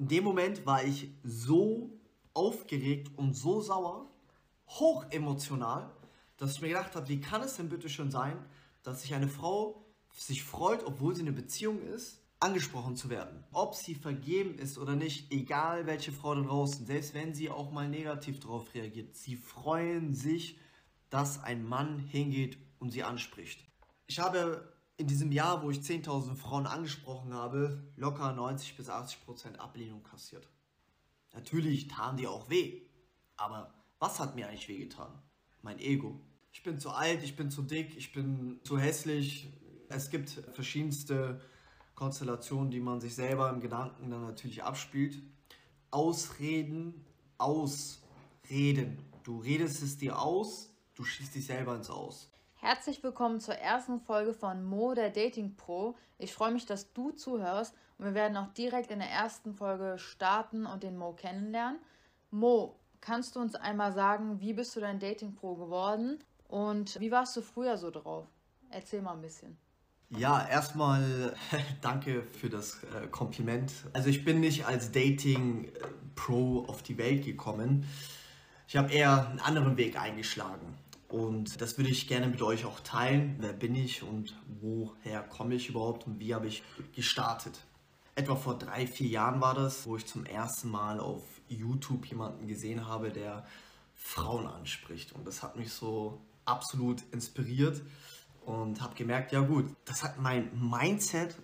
In dem Moment war ich so aufgeregt und so sauer, hochemotional, dass ich mir gedacht habe, wie kann es denn bitte schon sein, dass sich eine Frau sich freut, obwohl sie eine Beziehung ist, angesprochen zu werden. Ob sie vergeben ist oder nicht, egal welche Frau da draußen, selbst wenn sie auch mal negativ darauf reagiert, sie freuen sich, dass ein Mann hingeht und sie anspricht. Ich habe in diesem Jahr, wo ich 10.000 Frauen angesprochen habe, locker 90 bis 80 Prozent Ablehnung kassiert. Natürlich taten die auch weh, aber was hat mir eigentlich wehgetan? Mein Ego. Ich bin zu alt, ich bin zu dick, ich bin zu hässlich. Es gibt verschiedenste Konstellationen, die man sich selber im Gedanken dann natürlich abspielt. Ausreden, ausreden. Du redest es dir aus, du schießt dich selber ins Aus. Herzlich willkommen zur ersten Folge von Mo, der Dating Pro. Ich freue mich, dass du zuhörst und wir werden auch direkt in der ersten Folge starten und den Mo kennenlernen. Mo, kannst du uns einmal sagen, wie bist du dein Dating Pro geworden und wie warst du früher so drauf? Erzähl mal ein bisschen. Ja, erstmal danke für das äh, Kompliment. Also ich bin nicht als Dating äh, Pro auf die Welt gekommen. Ich habe eher einen anderen Weg eingeschlagen. Und das würde ich gerne mit euch auch teilen. Wer bin ich und woher komme ich überhaupt und wie habe ich gestartet? Etwa vor drei, vier Jahren war das, wo ich zum ersten Mal auf YouTube jemanden gesehen habe, der Frauen anspricht. Und das hat mich so absolut inspiriert und habe gemerkt, ja gut, das hat mein Mindset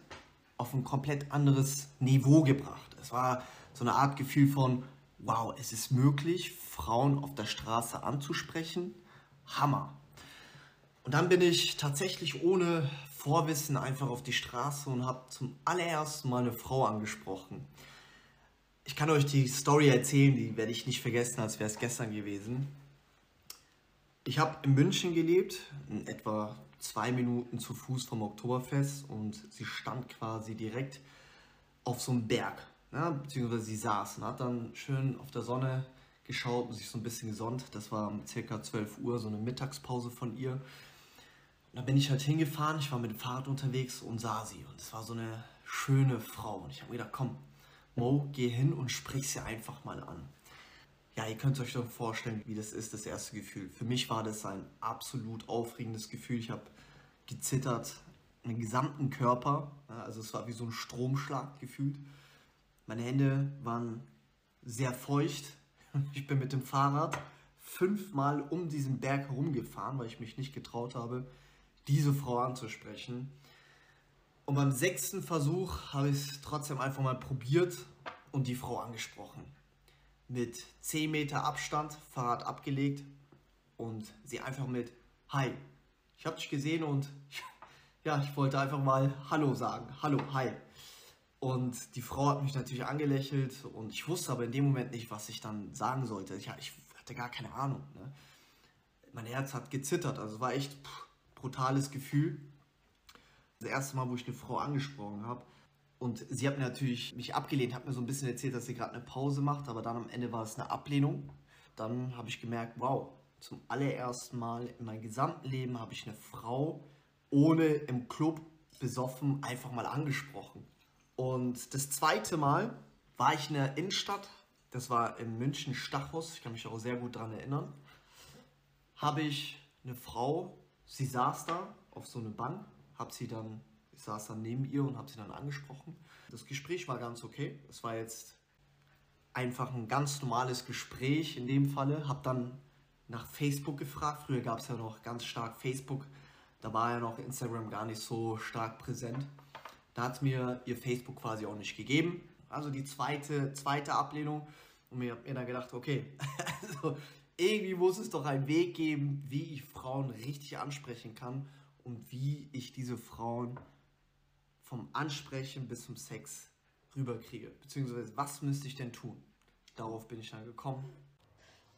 auf ein komplett anderes Niveau gebracht. Es war so eine Art Gefühl von, wow, es ist möglich, Frauen auf der Straße anzusprechen Hammer. Und dann bin ich tatsächlich ohne Vorwissen einfach auf die Straße und habe zum allerersten Mal eine Frau angesprochen. Ich kann euch die Story erzählen, die werde ich nicht vergessen, als wäre es gestern gewesen. Ich habe in München gelebt, in etwa zwei Minuten zu Fuß vom Oktoberfest und sie stand quasi direkt auf so einem Berg, ne? beziehungsweise sie saß und hat dann schön auf der Sonne geschaut und sich so ein bisschen gesonnt. Das war um circa 12 Uhr, so eine Mittagspause von ihr. Da bin ich halt hingefahren, ich war mit dem Fahrrad unterwegs und sah sie. Und es war so eine schöne Frau. Und ich habe mir gedacht, komm, Mo, geh hin und sprich sie einfach mal an. Ja, ihr könnt euch doch vorstellen, wie das ist, das erste Gefühl. Für mich war das ein absolut aufregendes Gefühl. Ich habe gezittert, den gesamten Körper. Also es war wie so ein Stromschlag gefühlt. Meine Hände waren sehr feucht, ich bin mit dem Fahrrad fünfmal um diesen Berg herumgefahren, weil ich mich nicht getraut habe, diese Frau anzusprechen. Und beim sechsten Versuch habe ich es trotzdem einfach mal probiert und die Frau angesprochen. Mit 10 Meter Abstand, Fahrrad abgelegt und sie einfach mit Hi. Ich habe dich gesehen und ja, ich wollte einfach mal Hallo sagen. Hallo, hi. Und die Frau hat mich natürlich angelächelt und ich wusste aber in dem Moment nicht, was ich dann sagen sollte. Ich, ich hatte gar keine Ahnung. Ne? Mein Herz hat gezittert, also war echt pff, brutales Gefühl. Das erste Mal, wo ich eine Frau angesprochen habe. Und sie hat mir natürlich mich abgelehnt, hat mir so ein bisschen erzählt, dass sie gerade eine Pause macht, aber dann am Ende war es eine Ablehnung. Dann habe ich gemerkt, wow, zum allerersten Mal in meinem gesamten Leben habe ich eine Frau ohne im Club besoffen einfach mal angesprochen. Und das zweite Mal war ich in der Innenstadt, das war in München Stachus, ich kann mich auch sehr gut daran erinnern, habe ich eine Frau, sie saß da auf so einer Bank, habe sie dann, ich saß dann neben ihr und habe sie dann angesprochen. Das Gespräch war ganz okay, es war jetzt einfach ein ganz normales Gespräch in dem Falle, habe dann nach Facebook gefragt, früher gab es ja noch ganz stark Facebook, da war ja noch Instagram gar nicht so stark präsent. Da hat mir ihr Facebook quasi auch nicht gegeben. Also die zweite, zweite Ablehnung. Und mir, mir dann gedacht, okay, also irgendwie muss es doch einen Weg geben, wie ich Frauen richtig ansprechen kann und wie ich diese Frauen vom Ansprechen bis zum Sex rüberkriege. Beziehungsweise, was müsste ich denn tun? Darauf bin ich dann gekommen.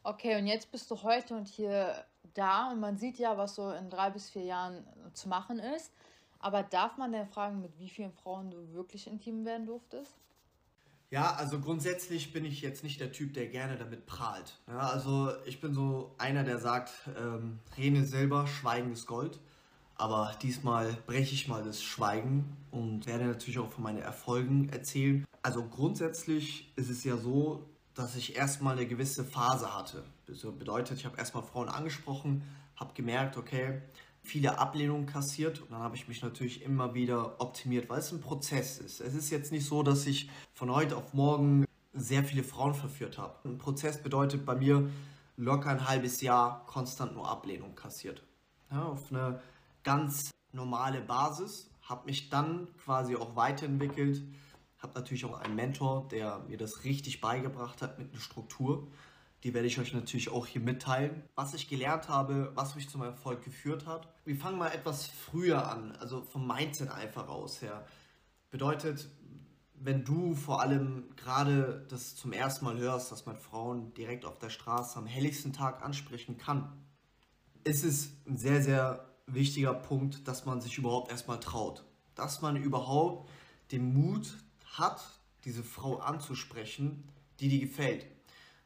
Okay, und jetzt bist du heute und hier da und man sieht ja, was so in drei bis vier Jahren zu machen ist. Aber darf man denn fragen, mit wie vielen Frauen du wirklich intim werden durftest? Ja, also grundsätzlich bin ich jetzt nicht der Typ, der gerne damit prahlt. Ja, also ich bin so einer, der sagt, ähm, Rene Silber, Schweigen ist Gold. Aber diesmal breche ich mal das Schweigen und werde natürlich auch von meinen Erfolgen erzählen. Also grundsätzlich ist es ja so, dass ich erstmal eine gewisse Phase hatte. Das bedeutet, ich habe erstmal Frauen angesprochen, habe gemerkt, okay, viele Ablehnungen kassiert und dann habe ich mich natürlich immer wieder optimiert, weil es ein Prozess ist. Es ist jetzt nicht so, dass ich von heute auf morgen sehr viele Frauen verführt habe. Ein Prozess bedeutet bei mir locker ein halbes Jahr konstant nur Ablehnung kassiert. Ja, auf eine ganz normale Basis, habe mich dann quasi auch weiterentwickelt, habe natürlich auch einen Mentor, der mir das richtig beigebracht hat mit einer Struktur. Die werde ich euch natürlich auch hier mitteilen. Was ich gelernt habe, was mich zum Erfolg geführt hat. Wir fangen mal etwas früher an, also vom Mindset einfach aus her. Bedeutet, wenn du vor allem gerade das zum ersten Mal hörst, dass man Frauen direkt auf der Straße am helligsten Tag ansprechen kann, ist es ein sehr, sehr wichtiger Punkt, dass man sich überhaupt erstmal traut. Dass man überhaupt den Mut hat, diese Frau anzusprechen, die dir gefällt.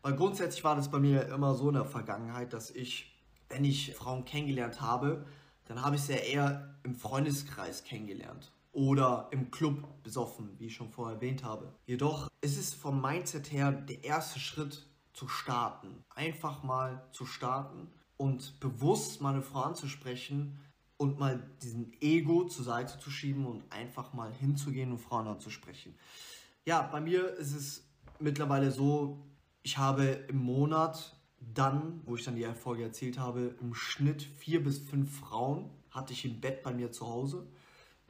Weil grundsätzlich war das bei mir immer so in der Vergangenheit, dass ich, wenn ich Frauen kennengelernt habe, dann habe ich sie ja eher im Freundeskreis kennengelernt oder im Club besoffen, wie ich schon vorher erwähnt habe. Jedoch ist es vom Mindset her der erste Schritt zu starten. Einfach mal zu starten und bewusst mal eine Frau anzusprechen und mal diesen Ego zur Seite zu schieben und einfach mal hinzugehen und Frauen anzusprechen. Ja, bei mir ist es mittlerweile so, ich habe im Monat dann, wo ich dann die Erfolge erzielt habe, im Schnitt vier bis fünf Frauen hatte ich im Bett bei mir zu Hause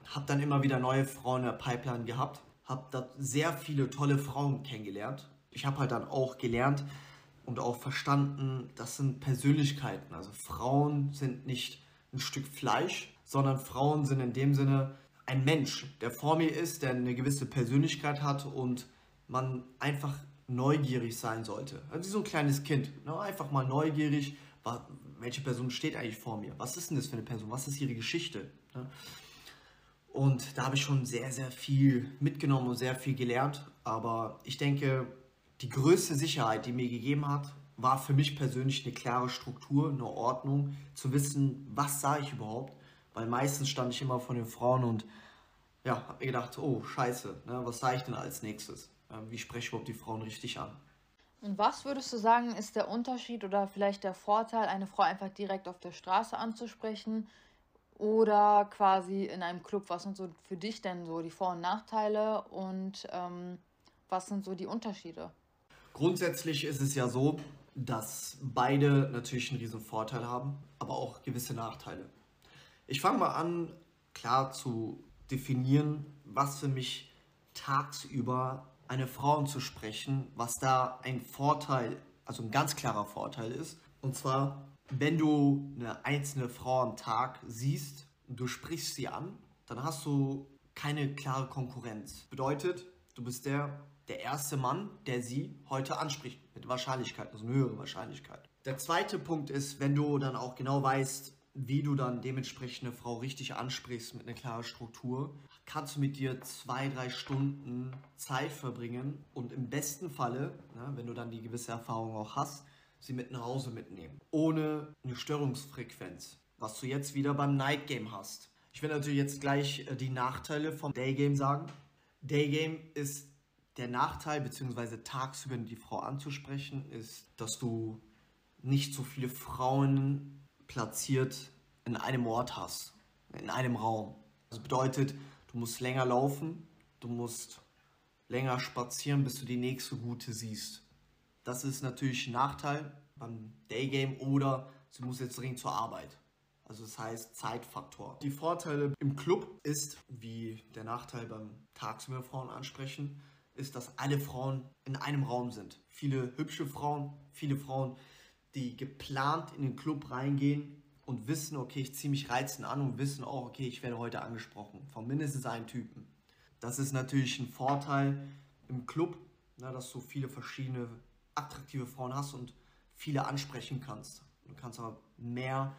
habe dann immer wieder neue Frauen in der Pipeline gehabt, habe da sehr viele tolle Frauen kennengelernt. Ich habe halt dann auch gelernt und auch verstanden, das sind Persönlichkeiten. Also Frauen sind nicht ein Stück Fleisch, sondern Frauen sind in dem Sinne ein Mensch, der vor mir ist, der eine gewisse Persönlichkeit hat und man einfach neugierig sein sollte. Also so ein kleines Kind. Ne? Einfach mal neugierig, welche Person steht eigentlich vor mir? Was ist denn das für eine Person? Was ist ihre Geschichte? Ne? Und da habe ich schon sehr, sehr viel mitgenommen und sehr viel gelernt. Aber ich denke, die größte Sicherheit, die mir gegeben hat, war für mich persönlich eine klare Struktur, eine Ordnung, zu wissen, was sage ich überhaupt. Weil meistens stand ich immer von den Frauen und ja, habe mir gedacht, oh scheiße, ne, was sage ich denn als nächstes? Wie spreche ich überhaupt die Frauen richtig an? Und was würdest du sagen, ist der Unterschied oder vielleicht der Vorteil, eine Frau einfach direkt auf der Straße anzusprechen, oder quasi in einem Club. Was sind so für dich denn so die Vor- und Nachteile und ähm, was sind so die Unterschiede? Grundsätzlich ist es ja so, dass beide natürlich einen riesen Vorteil haben, aber auch gewisse Nachteile. Ich fange mal an, klar zu definieren, was für mich tagsüber eine Frau anzusprechen, was da ein Vorteil, also ein ganz klarer Vorteil ist. Und zwar wenn du eine einzelne Frau am Tag siehst du sprichst sie an, dann hast du keine klare Konkurrenz. Bedeutet, du bist der, der erste Mann, der sie heute anspricht. Mit Wahrscheinlichkeit, also eine höhere Wahrscheinlichkeit. Der zweite Punkt ist, wenn du dann auch genau weißt, wie du dann dementsprechend eine Frau richtig ansprichst mit einer klaren Struktur, kannst du mit dir zwei, drei Stunden Zeit verbringen und im besten Falle, ne, wenn du dann die gewisse Erfahrung auch hast, sie mit nach Hause mitnehmen. Ohne eine Störungsfrequenz. Was du jetzt wieder beim Night Game hast. Ich will natürlich jetzt gleich äh, die Nachteile vom Day Game sagen. Day Game ist der Nachteil, beziehungsweise tagsüber die Frau anzusprechen, ist, dass du nicht so viele Frauen platziert in einem Ort hast, in einem Raum. Das bedeutet, du musst länger laufen, du musst länger spazieren, bis du die nächste gute siehst. Das ist natürlich ein Nachteil beim Daygame oder sie muss jetzt dringend zur Arbeit. Also das heißt Zeitfaktor. Die Vorteile im Club ist, wie der Nachteil beim tagsüber Frauen ansprechen, ist, dass alle Frauen in einem Raum sind. Viele hübsche Frauen, viele Frauen, die geplant in den Club reingehen und wissen, okay, ich ziehe mich reizend an und wissen auch, okay, ich werde heute angesprochen von mindestens einem Typen. Das ist natürlich ein Vorteil im Club, na, dass du viele verschiedene attraktive Frauen hast und viele ansprechen kannst. Du kannst aber mehr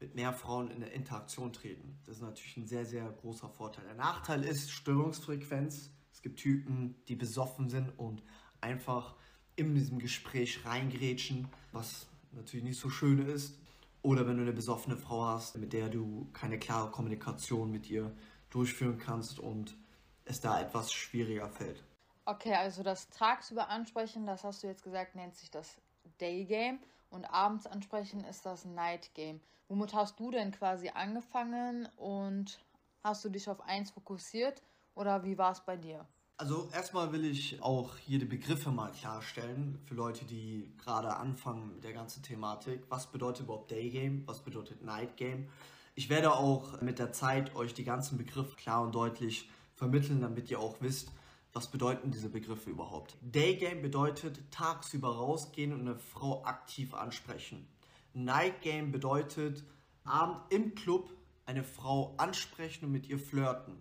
mit mehr Frauen in der Interaktion treten. Das ist natürlich ein sehr, sehr großer Vorteil. Der Nachteil ist Störungsfrequenz. Es gibt Typen, die besoffen sind und einfach in diesem Gespräch reingrätschen, was natürlich nicht so schön ist. Oder wenn du eine besoffene Frau hast, mit der du keine klare Kommunikation mit ihr durchführen kannst und es da etwas schwieriger fällt. Okay, also das tagsüber ansprechen, das hast du jetzt gesagt, nennt sich das Day Game und abends ansprechen ist das Night Game. Womit hast du denn quasi angefangen und hast du dich auf eins fokussiert oder wie war es bei dir? Also erstmal will ich auch hier die Begriffe mal klarstellen für Leute, die gerade anfangen mit der ganzen Thematik. Was bedeutet überhaupt Day Game? Was bedeutet Night Game? Ich werde auch mit der Zeit euch die ganzen Begriffe klar und deutlich vermitteln, damit ihr auch wisst, was bedeuten diese Begriffe überhaupt. Day Game bedeutet tagsüber rausgehen und eine Frau aktiv ansprechen. Night Game bedeutet Abend im Club eine Frau ansprechen und mit ihr flirten.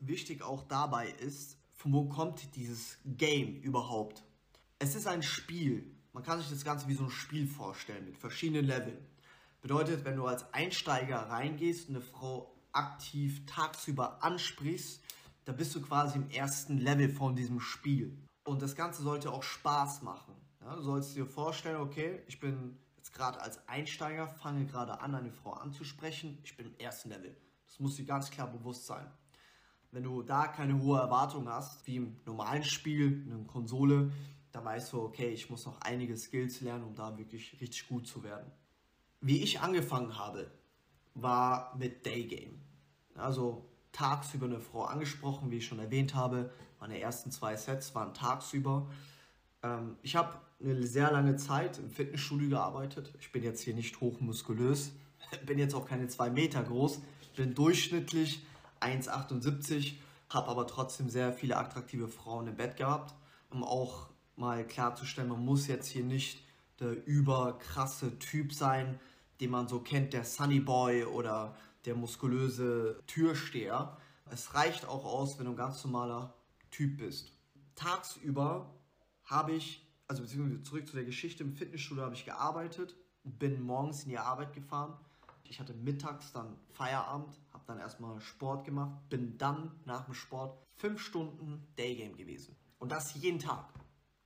Wichtig auch dabei ist, von wo kommt dieses Game überhaupt? Es ist ein Spiel. Man kann sich das Ganze wie so ein Spiel vorstellen mit verschiedenen Leveln. Bedeutet, wenn du als Einsteiger reingehst und eine Frau aktiv tagsüber ansprichst, da bist du quasi im ersten Level von diesem Spiel. Und das Ganze sollte auch Spaß machen. Ja, du sollst dir vorstellen, okay, ich bin jetzt gerade als Einsteiger, fange gerade an, eine Frau anzusprechen, ich bin im ersten Level. Das muss dir ganz klar bewusst sein. Wenn du da keine hohe Erwartung hast, wie im normalen Spiel, in einer Konsole, dann weißt du, okay, ich muss noch einige Skills lernen, um da wirklich richtig gut zu werden. Wie ich angefangen habe, war mit Daygame. Also tagsüber eine Frau angesprochen, wie ich schon erwähnt habe. Meine ersten zwei Sets waren tagsüber. Ähm, ich habe eine sehr lange Zeit im Fitnessstudio gearbeitet. Ich bin jetzt hier nicht hochmuskulös, bin jetzt auch keine zwei Meter groß, bin durchschnittlich 1,78, habe aber trotzdem sehr viele attraktive Frauen im Bett gehabt, um auch mal klarzustellen, man muss jetzt hier nicht der überkrasse Typ sein, den man so kennt, der Sunny Boy oder der muskulöse Türsteher. Es reicht auch aus, wenn du ein ganz normaler Typ bist. Tagsüber habe ich, also beziehungsweise zurück zu der Geschichte, im Fitnessstudio habe ich gearbeitet, bin morgens in die Arbeit gefahren, ich hatte mittags dann Feierabend, habe dann erstmal Sport gemacht, bin dann nach dem Sport fünf Stunden Daygame gewesen. Und das jeden Tag.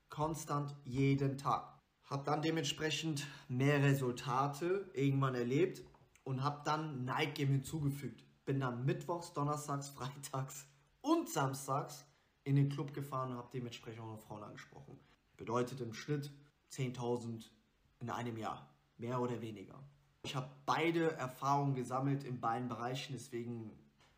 Konstant jeden Tag. Habe dann dementsprechend mehr Resultate irgendwann erlebt und habe dann Night Game hinzugefügt. Bin dann mittwochs, donnerstags, freitags und samstags in den Club gefahren und habe dementsprechend auch Frauen angesprochen. Bedeutet im Schnitt 10.000 in einem Jahr. Mehr oder weniger. Ich habe beide Erfahrungen gesammelt in beiden Bereichen, deswegen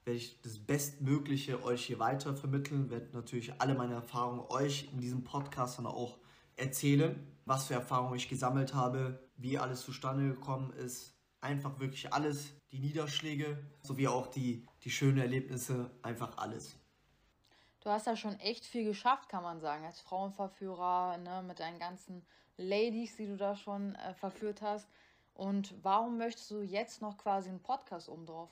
werde ich das Bestmögliche euch hier weiter vermitteln, werde natürlich alle meine Erfahrungen euch in diesem Podcast dann auch erzählen, was für Erfahrungen ich gesammelt habe, wie alles zustande gekommen ist, einfach wirklich alles, die Niederschläge sowie auch die, die schönen Erlebnisse, einfach alles. Du hast ja schon echt viel geschafft, kann man sagen, als Frauenverführer, ne, mit deinen ganzen Ladies, die du da schon äh, verführt hast. Und warum möchtest du jetzt noch quasi einen Podcast drauf?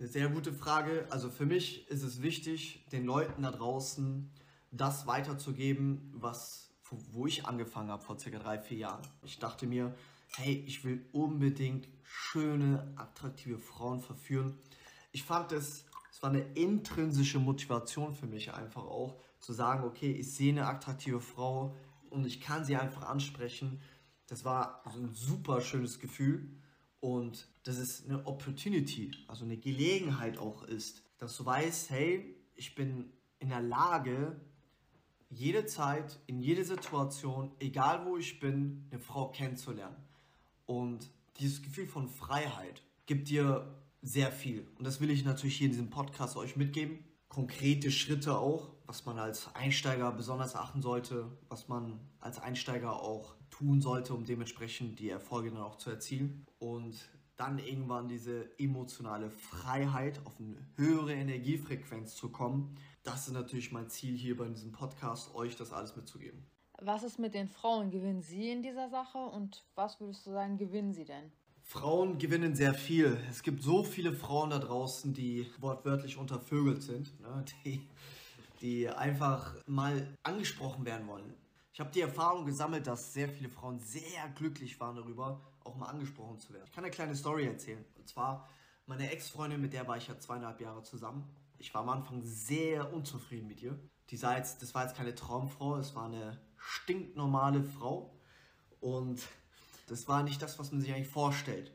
Eine sehr gute Frage. Also für mich ist es wichtig, den Leuten da draußen das weiterzugeben, was, wo ich angefangen habe vor circa drei, vier Jahren. Ich dachte mir, hey, ich will unbedingt schöne, attraktive Frauen verführen. Ich fand es, es war eine intrinsische Motivation für mich einfach auch, zu sagen, okay, ich sehe eine attraktive Frau und ich kann sie einfach ansprechen das war so ein super schönes Gefühl und dass es eine Opportunity, also eine Gelegenheit auch ist, dass du weißt, hey, ich bin in der Lage, jede Zeit, in jede Situation, egal wo ich bin, eine Frau kennenzulernen. Und dieses Gefühl von Freiheit gibt dir sehr viel. Und das will ich natürlich hier in diesem Podcast euch mitgeben. Konkrete Schritte auch, was man als Einsteiger besonders achten sollte, was man als Einsteiger auch tun sollte, um dementsprechend die Erfolge dann auch zu erzielen. Und dann irgendwann diese emotionale Freiheit auf eine höhere Energiefrequenz zu kommen. Das ist natürlich mein Ziel hier bei diesem Podcast, euch das alles mitzugeben. Was ist mit den Frauen? Gewinnen sie in dieser Sache und was würdest du sagen, gewinnen sie denn? Frauen gewinnen sehr viel. Es gibt so viele Frauen da draußen, die wortwörtlich untervögelt sind, ne? die, die einfach mal angesprochen werden wollen. Ich habe die Erfahrung gesammelt, dass sehr viele Frauen sehr glücklich waren darüber, auch mal angesprochen zu werden. Ich kann eine kleine Story erzählen. Und zwar meine Ex-Freundin, mit der war ich ja zweieinhalb Jahre zusammen. Ich war am Anfang sehr unzufrieden mit ihr. Die sah jetzt, das war jetzt keine Traumfrau, es war eine stinknormale Frau. Und das war nicht das, was man sich eigentlich vorstellt.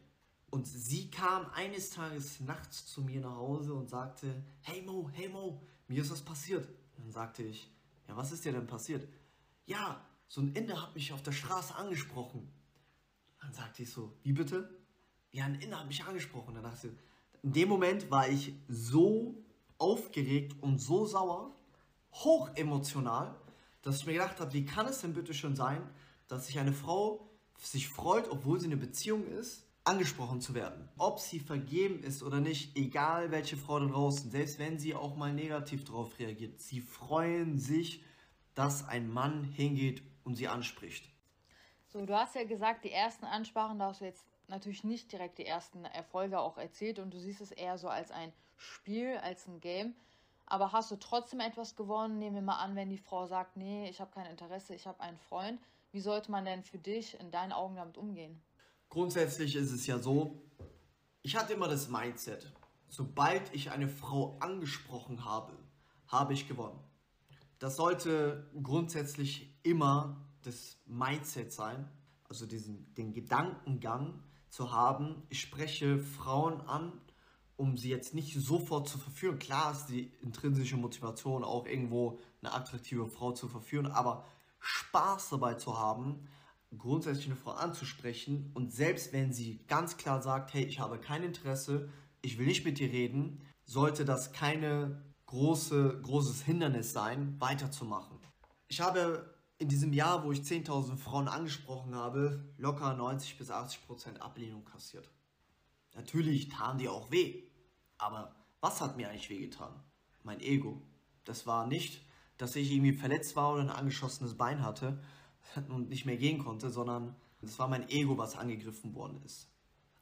Und sie kam eines Tages nachts zu mir nach Hause und sagte, hey Mo, hey Mo, mir ist was passiert. Und dann sagte ich, ja was ist dir denn passiert? Ja, so ein Inder hat mich auf der Straße angesprochen. Dann sagte ich so, wie bitte? Ja, ein Inder hat mich angesprochen. Dann dachte ich, in dem Moment war ich so aufgeregt und so sauer, hochemotional, dass ich mir gedacht habe, wie kann es denn bitte schon sein, dass sich eine Frau sich freut, obwohl sie eine Beziehung ist, angesprochen zu werden. Ob sie vergeben ist oder nicht, egal welche Frau da draußen, selbst wenn sie auch mal negativ darauf reagiert, sie freuen sich, dass ein Mann hingeht und sie anspricht. So, du hast ja gesagt, die ersten Ansprachen, da hast du jetzt natürlich nicht direkt die ersten Erfolge auch erzählt und du siehst es eher so als ein Spiel, als ein Game. Aber hast du trotzdem etwas gewonnen? Nehmen wir mal an, wenn die Frau sagt, nee, ich habe kein Interesse, ich habe einen Freund. Wie sollte man denn für dich in deinen Augen damit umgehen? Grundsätzlich ist es ja so, ich hatte immer das Mindset, sobald ich eine Frau angesprochen habe, habe ich gewonnen. Das sollte grundsätzlich immer das Mindset sein, also diesen, den Gedankengang zu haben, ich spreche Frauen an, um sie jetzt nicht sofort zu verführen. Klar ist die intrinsische Motivation auch irgendwo eine attraktive Frau zu verführen, aber Spaß dabei zu haben, grundsätzlich eine Frau anzusprechen und selbst wenn sie ganz klar sagt, hey, ich habe kein Interesse, ich will nicht mit dir reden, sollte das keine große, großes Hindernis sein, weiterzumachen. Ich habe in diesem Jahr, wo ich 10.000 Frauen angesprochen habe, locker 90 bis 80 Prozent Ablehnung kassiert. Natürlich taten die auch weh, aber was hat mir eigentlich wehgetan? Mein Ego. Das war nicht, dass ich irgendwie verletzt war oder ein angeschossenes Bein hatte und nicht mehr gehen konnte, sondern es war mein Ego, was angegriffen worden ist.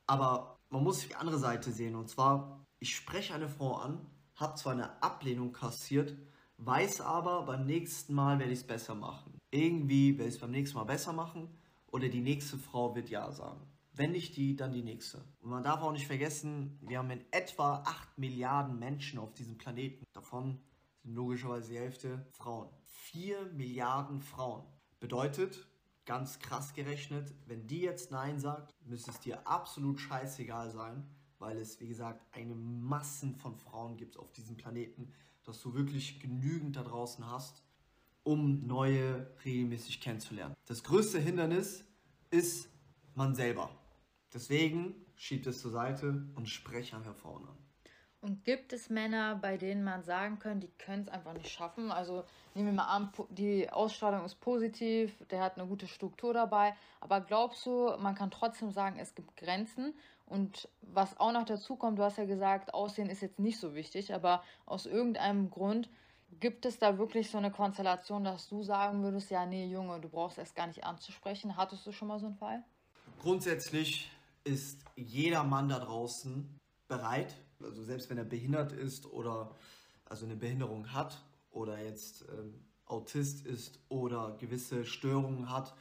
Aber man muss die andere Seite sehen und zwar, ich spreche eine Frau an habe zwar eine Ablehnung kassiert, weiß aber, beim nächsten Mal werde ich es besser machen. Irgendwie werde ich es beim nächsten Mal besser machen oder die nächste Frau wird Ja sagen. Wenn nicht die, dann die nächste. Und man darf auch nicht vergessen, wir haben in etwa 8 Milliarden Menschen auf diesem Planeten. Davon sind logischerweise die Hälfte Frauen. 4 Milliarden Frauen. Bedeutet, ganz krass gerechnet, wenn die jetzt Nein sagt, müsste es dir absolut scheißegal sein, weil es, wie gesagt, eine Massen von Frauen gibt auf diesem Planeten, dass du wirklich genügend da draußen hast, um neue regelmäßig kennenzulernen. Das größte Hindernis ist man selber. Deswegen schiebt es zur Seite und spreche einfach Frauen an. Und gibt es Männer, bei denen man sagen kann, die können es einfach nicht schaffen? Also nehmen wir mal an, die Ausstrahlung ist positiv, der hat eine gute Struktur dabei, aber glaubst du, man kann trotzdem sagen, es gibt Grenzen? Und was auch noch dazu kommt, du hast ja gesagt, Aussehen ist jetzt nicht so wichtig, aber aus irgendeinem Grund gibt es da wirklich so eine Konstellation, dass du sagen würdest, ja, nee, Junge, du brauchst erst gar nicht anzusprechen. Hattest du schon mal so einen Fall? Grundsätzlich ist jeder Mann da draußen bereit, also selbst wenn er behindert ist oder also eine Behinderung hat oder jetzt ähm, Autist ist oder gewisse Störungen hat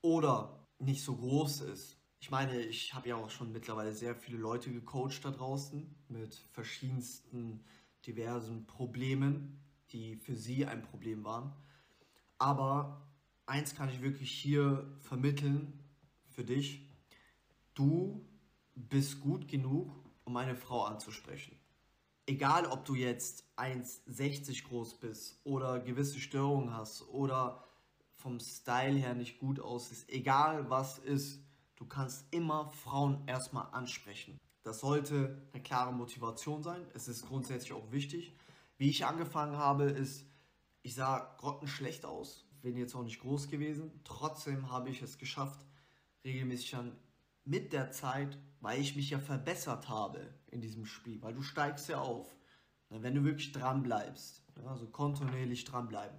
oder nicht so groß ist. Ich meine, ich habe ja auch schon mittlerweile sehr viele Leute gecoacht da draußen mit verschiedensten diversen Problemen, die für sie ein Problem waren. Aber eins kann ich wirklich hier vermitteln für dich. Du bist gut genug, um eine Frau anzusprechen. Egal, ob du jetzt 1,60 groß bist oder gewisse Störungen hast oder vom Style her nicht gut aussiehst, egal was ist, du kannst immer Frauen erstmal ansprechen. Das sollte eine klare Motivation sein. Es ist grundsätzlich auch wichtig. Wie ich angefangen habe, ist, ich sah grottenschlecht aus, bin jetzt auch nicht groß gewesen. Trotzdem habe ich es geschafft, regelmäßig dann mit der Zeit, weil ich mich ja verbessert habe in diesem Spiel, weil du steigst ja auf, ne, wenn du wirklich dran bleibst, also kontinuierlich dranbleiben.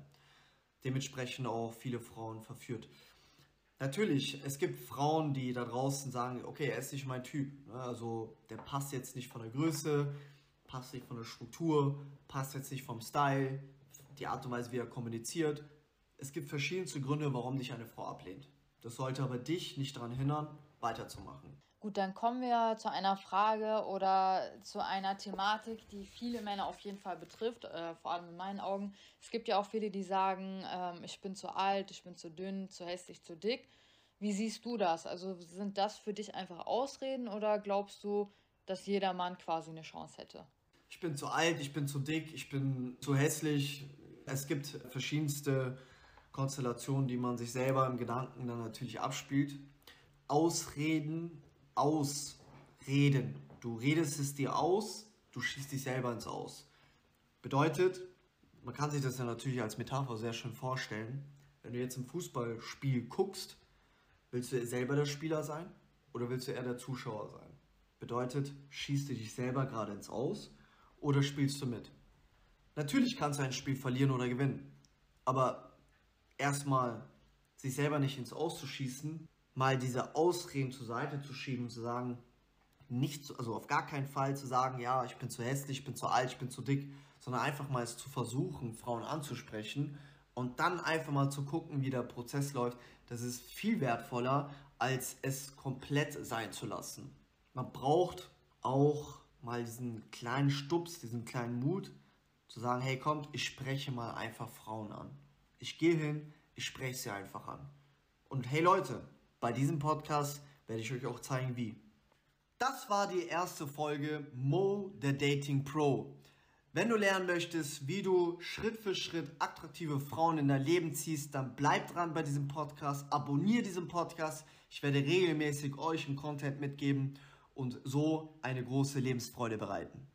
Dementsprechend auch viele Frauen verführt. Natürlich, es gibt Frauen, die da draußen sagen, okay, er ist nicht mein Typ. Ne, also der passt jetzt nicht von der Größe, passt nicht von der Struktur, passt jetzt nicht vom Style, die Art und Weise, wie er kommuniziert. Es gibt verschiedenste Gründe, warum dich eine Frau ablehnt. Das sollte aber dich nicht daran hindern, weiterzumachen. Gut, dann kommen wir zu einer Frage oder zu einer Thematik, die viele Männer auf jeden Fall betrifft, äh, vor allem in meinen Augen. Es gibt ja auch viele, die sagen, ähm, ich bin zu alt, ich bin zu dünn, zu hässlich, zu dick. Wie siehst du das? Also sind das für dich einfach Ausreden oder glaubst du, dass jeder Mann quasi eine Chance hätte? Ich bin zu alt, ich bin zu dick, ich bin zu hässlich. Es gibt verschiedenste Konstellationen, die man sich selber im Gedanken dann natürlich abspielt. Ausreden, ausreden. Du redest es dir aus, du schießt dich selber ins Aus. Bedeutet, man kann sich das ja natürlich als Metapher sehr schön vorstellen. Wenn du jetzt ein Fußballspiel guckst, willst du selber der Spieler sein oder willst du eher der Zuschauer sein? Bedeutet, schießt du dich selber gerade ins Aus oder spielst du mit? Natürlich kannst du ein Spiel verlieren oder gewinnen, aber erstmal sich selber nicht ins Aus zu schießen, mal diese Ausreden zur Seite zu schieben und zu sagen, nicht, zu, also auf gar keinen Fall zu sagen, ja, ich bin zu hässlich, ich bin zu alt, ich bin zu dick, sondern einfach mal es zu versuchen, Frauen anzusprechen und dann einfach mal zu gucken, wie der Prozess läuft. Das ist viel wertvoller, als es komplett sein zu lassen. Man braucht auch mal diesen kleinen Stups, diesen kleinen Mut, zu sagen, hey kommt, ich spreche mal einfach Frauen an. Ich gehe hin, ich spreche sie einfach an. Und hey Leute, bei diesem Podcast werde ich euch auch zeigen, wie. Das war die erste Folge Mo, der Dating Pro. Wenn du lernen möchtest, wie du Schritt für Schritt attraktive Frauen in dein Leben ziehst, dann bleib dran bei diesem Podcast, abonniere diesen Podcast. Ich werde regelmäßig euch einen Content mitgeben und so eine große Lebensfreude bereiten.